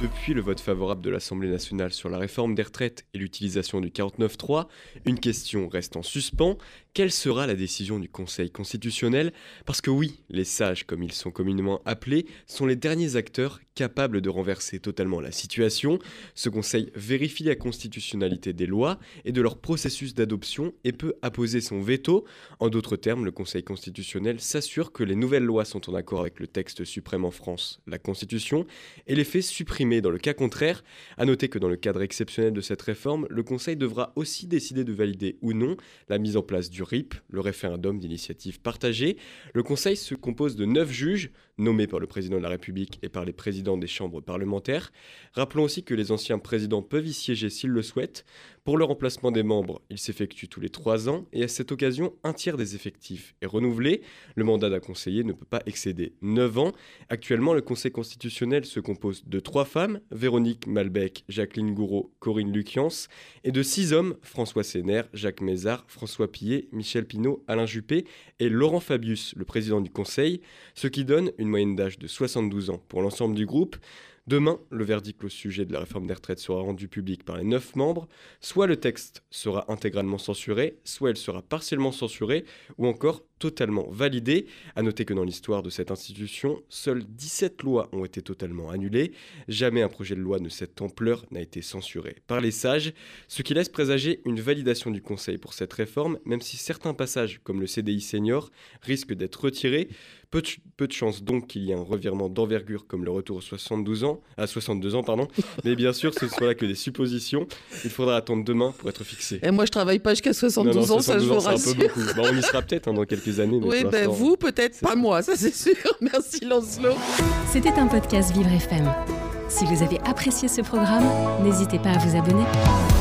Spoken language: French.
Depuis le vote favorable de l'Assemblée nationale sur la réforme des retraites et l'utilisation du 49.3, une question reste en suspens. Quelle sera la décision du Conseil constitutionnel? Parce que oui, les sages, comme ils sont communément appelés, sont les derniers acteurs capables de renverser totalement la situation. Ce Conseil vérifie la constitutionnalité des lois et de leur processus d'adoption et peut apposer son veto. En d'autres termes, le Conseil constitutionnel s'assure que les nouvelles lois sont en accord avec le texte suprême en France, la Constitution, et les fait dans le cas contraire. À noter que dans le cadre exceptionnel de cette réforme, le Conseil devra aussi décider de valider ou non la mise en place du RIP, le référendum d'initiative partagée. Le Conseil se compose de neuf juges, nommés par le président de la République et par les présidents des chambres parlementaires. Rappelons aussi que les anciens présidents peuvent y siéger s'ils le souhaitent. Pour le remplacement des membres, il s'effectue tous les trois ans et à cette occasion, un tiers des effectifs est renouvelé. Le mandat d'un conseiller ne peut pas excéder 9 ans. Actuellement, le Conseil constitutionnel se compose de trois femmes, Véronique Malbec, Jacqueline Gouraud, Corinne Lucians, et de six hommes, François Sénère, Jacques Mézard, François Pillet, Michel Pinault, Alain Juppé et Laurent Fabius, le président du Conseil, ce qui donne une moyenne d'âge de 72 ans pour l'ensemble du groupe. Demain, le verdict au sujet de la réforme des retraites sera rendu public par les neuf membres. Soit le texte sera intégralement censuré, soit elle sera partiellement censurée, ou encore totalement validée. À noter que dans l'histoire de cette institution, seules 17 lois ont été totalement annulées. Jamais un projet de loi de cette ampleur n'a été censuré par les sages, ce qui laisse présager une validation du Conseil pour cette réforme, même si certains passages, comme le CDI senior, risquent d'être retirés. Peu de, peu de chance donc qu'il y ait un revirement d'envergure comme le retour aux 72 ans, à 62 ans, pardon. Mais bien sûr, ce ne sont là que des suppositions. Il faudra attendre demain pour être fixé. Et moi, je travaille pas jusqu'à 72 Non, non, ans, ça je 72 vous un rassure. peu beaucoup. Bon, on y sera peut-être hein, dans quelques années. mais Oui, ben vous peut-être, pas moi, ça c'est sûr. Merci Lancelot. C'était un podcast Vivre FM. Si vous avez apprécié ce programme, n'hésitez pas à vous abonner.